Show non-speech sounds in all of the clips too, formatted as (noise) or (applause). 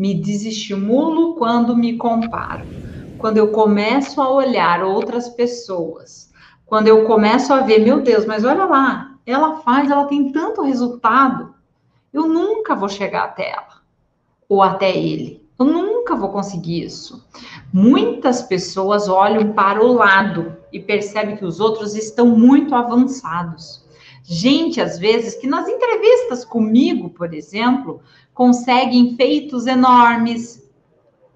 me desestimulo quando me comparo. Quando eu começo a olhar outras pessoas, quando eu começo a ver, meu Deus, mas olha lá, ela faz, ela tem tanto resultado, eu nunca vou chegar até ela ou até ele. Eu nunca vou conseguir isso. Muitas pessoas olham para o lado e percebem que os outros estão muito avançados. Gente, às vezes, que nas entrevistas comigo, por exemplo, conseguem feitos enormes,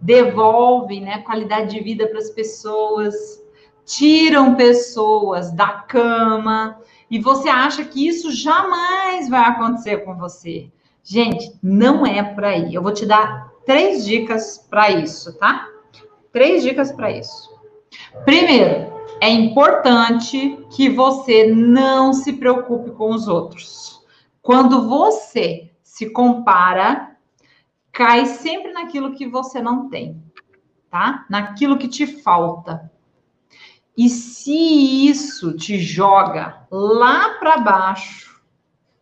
devolvem né, qualidade de vida para as pessoas, tiram pessoas da cama, e você acha que isso jamais vai acontecer com você. Gente, não é por aí. Eu vou te dar três dicas para isso, tá? Três dicas para isso. Primeiro, é importante que você não se preocupe com os outros. Quando você se compara, cai sempre naquilo que você não tem, tá? Naquilo que te falta. E se isso te joga lá para baixo,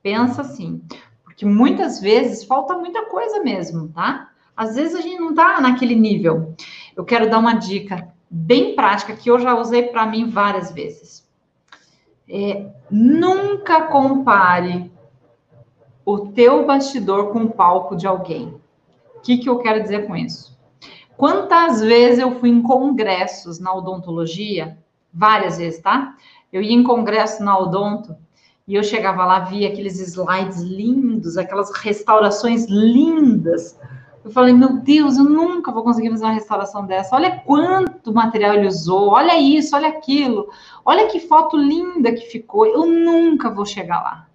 pensa assim, porque muitas vezes falta muita coisa mesmo, tá? Às vezes a gente não tá naquele nível. Eu quero dar uma dica bem prática que eu já usei para mim várias vezes. É, nunca compare o teu bastidor com o palco de alguém. O que, que eu quero dizer com isso? Quantas vezes eu fui em congressos na odontologia? Várias vezes, tá? Eu ia em congresso na odonto e eu chegava lá, via aqueles slides lindos, aquelas restaurações lindas. Eu falei, meu Deus, eu nunca vou conseguir fazer uma restauração dessa. Olha quanto material ele usou, olha isso, olha aquilo, olha que foto linda que ficou. Eu nunca vou chegar lá.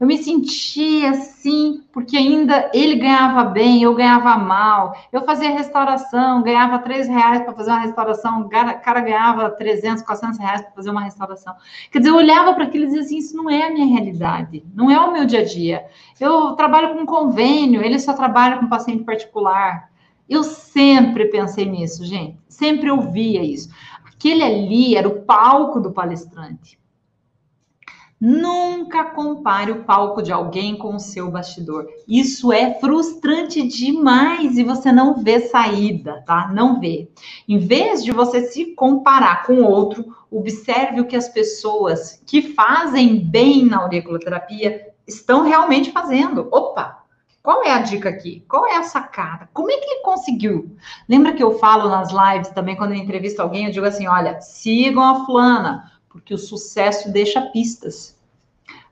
Eu me sentia assim, porque ainda ele ganhava bem, eu ganhava mal. Eu fazia restauração, ganhava três reais para fazer uma restauração, o cara ganhava 300, 400 reais para fazer uma restauração. Quer dizer, eu olhava para aquilo e dizia assim: isso não é a minha realidade, não é o meu dia a dia. Eu trabalho com convênio, ele só trabalha com paciente particular. Eu sempre pensei nisso, gente, sempre ouvia isso. Aquele ali era o palco do palestrante. Nunca compare o palco de alguém com o seu bastidor. Isso é frustrante demais e você não vê saída, tá? Não vê. Em vez de você se comparar com outro, observe o que as pessoas que fazem bem na auriculoterapia estão realmente fazendo. Opa, qual é a dica aqui? Qual é a sacada? Como é que ele conseguiu? Lembra que eu falo nas lives também, quando eu entrevisto alguém, eu digo assim: olha, sigam a fulana porque o sucesso deixa pistas.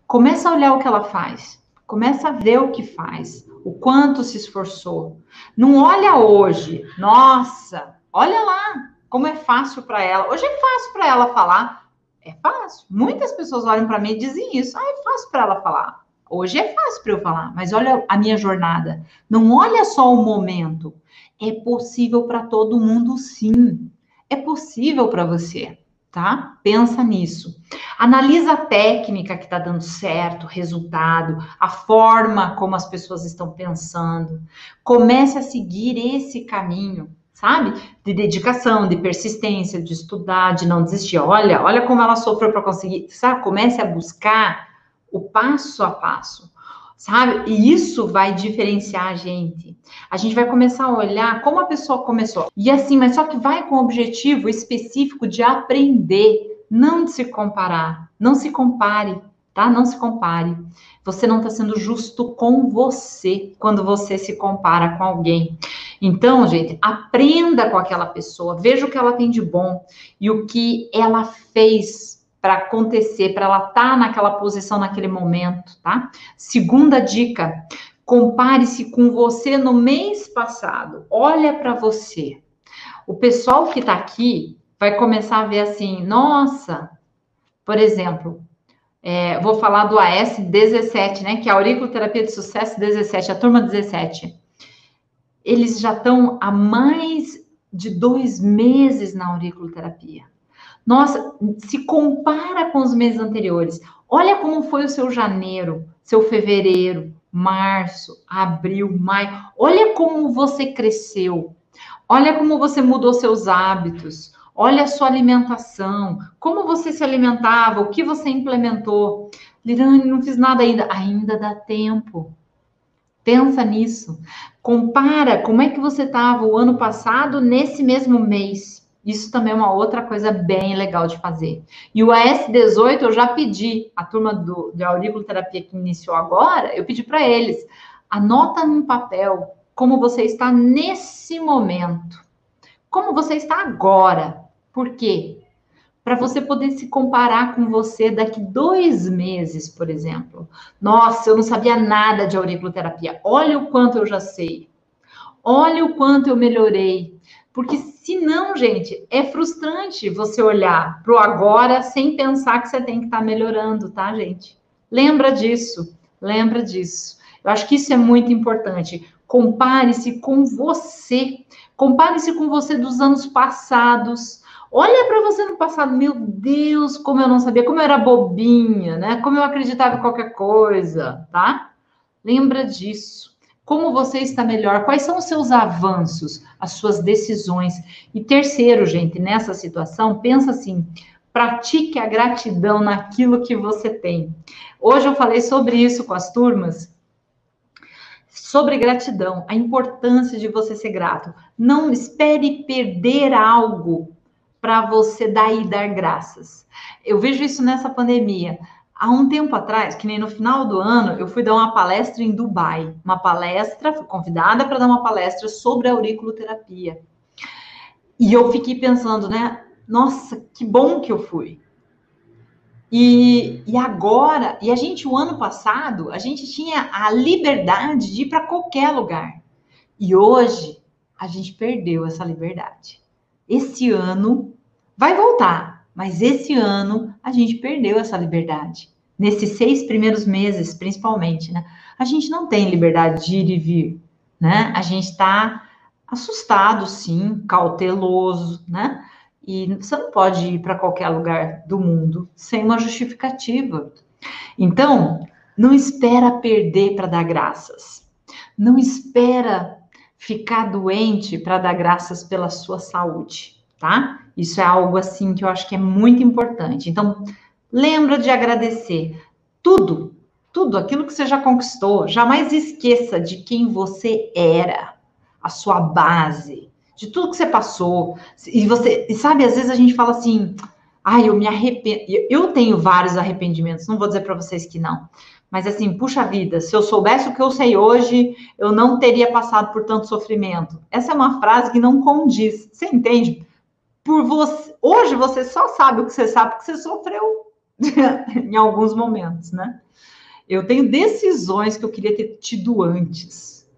Começa a olhar o que ela faz, começa a ver o que faz, o quanto se esforçou. Não olha hoje, nossa, olha lá como é fácil para ela. Hoje é fácil para ela falar, é fácil. Muitas pessoas olham para mim e dizem isso, ah, é fácil para ela falar. Hoje é fácil para eu falar, mas olha a minha jornada. Não olha só o momento. É possível para todo mundo, sim. É possível para você tá? Pensa nisso. Analisa a técnica que está dando certo, resultado, a forma como as pessoas estão pensando. Comece a seguir esse caminho, sabe? De dedicação, de persistência, de estudar, de não desistir. Olha, olha como ela sofreu para conseguir, sabe? Comece a buscar o passo a passo sabe? E isso vai diferenciar a gente. A gente vai começar a olhar como a pessoa começou. E assim, mas só que vai com o objetivo específico de aprender, não de se comparar. Não se compare, tá? Não se compare. Você não está sendo justo com você quando você se compara com alguém. Então, gente, aprenda com aquela pessoa, veja o que ela tem de bom e o que ela fez para acontecer, para ela estar tá naquela posição naquele momento, tá? Segunda dica: compare-se com você no mês passado. Olha para você. O pessoal que está aqui vai começar a ver assim, nossa, por exemplo, é, vou falar do AS 17, né? Que é a auriculoterapia de sucesso 17, a turma 17. Eles já estão há mais de dois meses na auriculoterapia. Nossa, se compara com os meses anteriores. Olha como foi o seu janeiro, seu fevereiro, março, abril, maio. Olha como você cresceu. Olha como você mudou seus hábitos. Olha a sua alimentação. Como você se alimentava, o que você implementou. Lirane, não fiz nada ainda. Ainda dá tempo. Pensa nisso. Compara como é que você estava o ano passado nesse mesmo mês. Isso também é uma outra coisa bem legal de fazer. E o AS18 eu já pedi, a turma do, de auriculoterapia que iniciou agora, eu pedi para eles, anota num papel como você está nesse momento. Como você está agora. Por quê? Para você poder se comparar com você daqui dois meses, por exemplo. Nossa, eu não sabia nada de auriculoterapia. Olha o quanto eu já sei. Olha o quanto eu melhorei. Porque senão, gente, é frustrante você olhar para o agora sem pensar que você tem que estar tá melhorando, tá, gente? Lembra disso, lembra disso. Eu acho que isso é muito importante. Compare-se com você. Compare-se com você dos anos passados. Olha para você no passado, meu Deus, como eu não sabia, como eu era bobinha, né? Como eu acreditava em qualquer coisa, tá? Lembra disso. Como você está melhor? Quais são os seus avanços, as suas decisões? E terceiro, gente, nessa situação, pensa assim: pratique a gratidão naquilo que você tem. Hoje eu falei sobre isso com as turmas, sobre gratidão, a importância de você ser grato. Não espere perder algo para você daí dar graças. Eu vejo isso nessa pandemia. Há um tempo atrás, que nem no final do ano, eu fui dar uma palestra em Dubai. Uma palestra, fui convidada para dar uma palestra sobre auriculoterapia. E eu fiquei pensando, né? Nossa, que bom que eu fui. E, e agora, e a gente, o ano passado, a gente tinha a liberdade de ir para qualquer lugar. E hoje, a gente perdeu essa liberdade. Esse ano vai voltar, mas esse ano a gente perdeu essa liberdade. Nesses seis primeiros meses, principalmente, né? A gente não tem liberdade de ir e vir, né? A gente está assustado, sim, cauteloso, né? E você não pode ir para qualquer lugar do mundo sem uma justificativa. Então, não espera perder para dar graças. Não espera ficar doente para dar graças pela sua saúde, tá? Isso é algo assim que eu acho que é muito importante. Então, lembra de agradecer tudo, tudo aquilo que você já conquistou. Jamais esqueça de quem você era, a sua base, de tudo que você passou. E você, e sabe, às vezes a gente fala assim: "Ai, eu me arrependo". Eu tenho vários arrependimentos, não vou dizer para vocês que não. Mas assim, puxa vida, se eu soubesse o que eu sei hoje, eu não teria passado por tanto sofrimento. Essa é uma frase que não condiz. Você entende? Por você. Hoje você só sabe o que você sabe porque você sofreu (laughs) em alguns momentos, né? Eu tenho decisões que eu queria ter tido antes,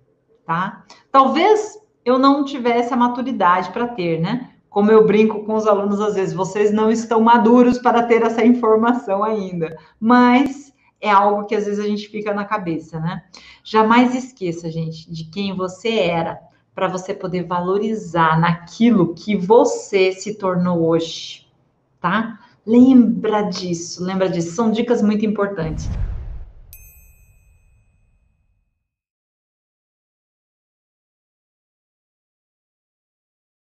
tá? Talvez eu não tivesse a maturidade para ter, né? Como eu brinco com os alunos às vezes, vocês não estão maduros para ter essa informação ainda, mas é algo que às vezes a gente fica na cabeça, né? Jamais esqueça, gente, de quem você era para você poder valorizar naquilo que você se tornou hoje, tá? Lembra disso, lembra disso. São dicas muito importantes.